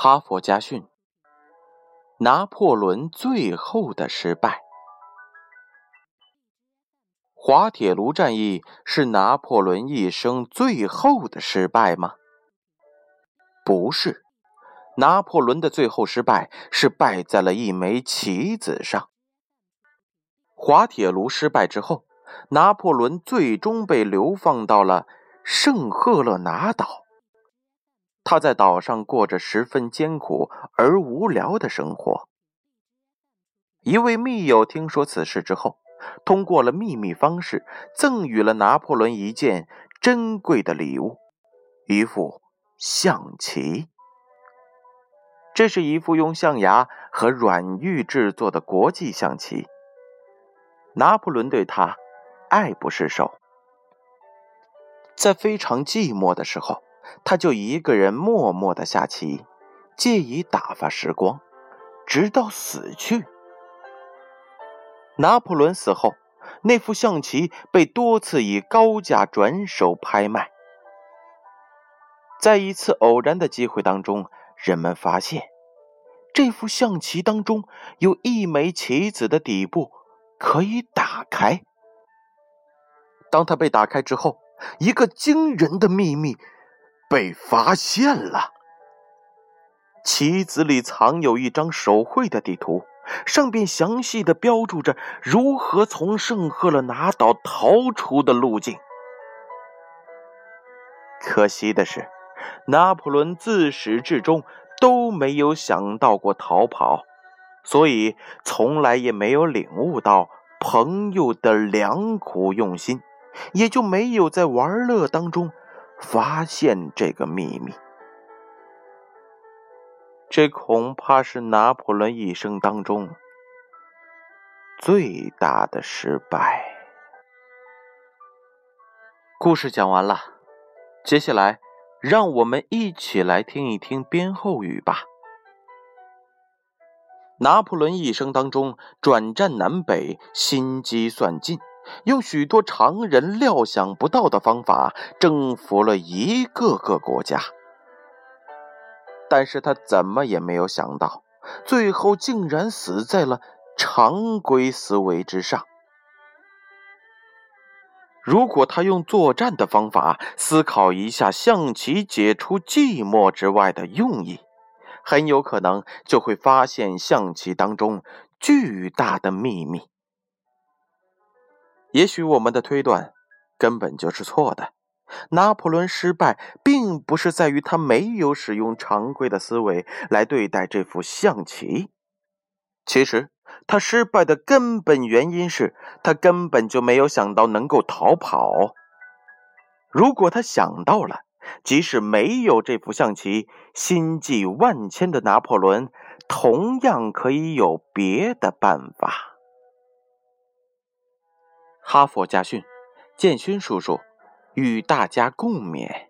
哈佛家训：拿破仑最后的失败。滑铁卢战役是拿破仑一生最后的失败吗？不是，拿破仑的最后失败是败在了一枚棋子上。滑铁卢失败之后，拿破仑最终被流放到了圣赫勒拿岛。他在岛上过着十分艰苦而无聊的生活。一位密友听说此事之后，通过了秘密方式赠予了拿破仑一件珍贵的礼物——一副象棋。这是一副用象牙和软玉制作的国际象棋。拿破仑对他爱不释手，在非常寂寞的时候。他就一个人默默的下棋，借以打发时光，直到死去。拿破仑死后，那副象棋被多次以高价转手拍卖。在一次偶然的机会当中，人们发现这副象棋当中有一枚棋子的底部可以打开。当它被打开之后，一个惊人的秘密。被发现了，棋子里藏有一张手绘的地图，上边详细的标注着如何从圣赫勒拿岛逃出的路径。可惜的是，拿破仑自始至终都没有想到过逃跑，所以从来也没有领悟到朋友的良苦用心，也就没有在玩乐当中。发现这个秘密，这恐怕是拿破仑一生当中最大的失败。故事讲完了，接下来让我们一起来听一听编后语吧。拿破仑一生当中转战南北，心机算尽。用许多常人料想不到的方法征服了一个个国家，但是他怎么也没有想到，最后竟然死在了常规思维之上。如果他用作战的方法思考一下象棋解除寂寞之外的用意，很有可能就会发现象棋当中巨大的秘密。也许我们的推断根本就是错的。拿破仑失败，并不是在于他没有使用常规的思维来对待这副象棋。其实，他失败的根本原因是他根本就没有想到能够逃跑。如果他想到了，即使没有这副象棋，心计万千的拿破仑同样可以有别的办法。哈佛家训，建勋叔叔与大家共勉。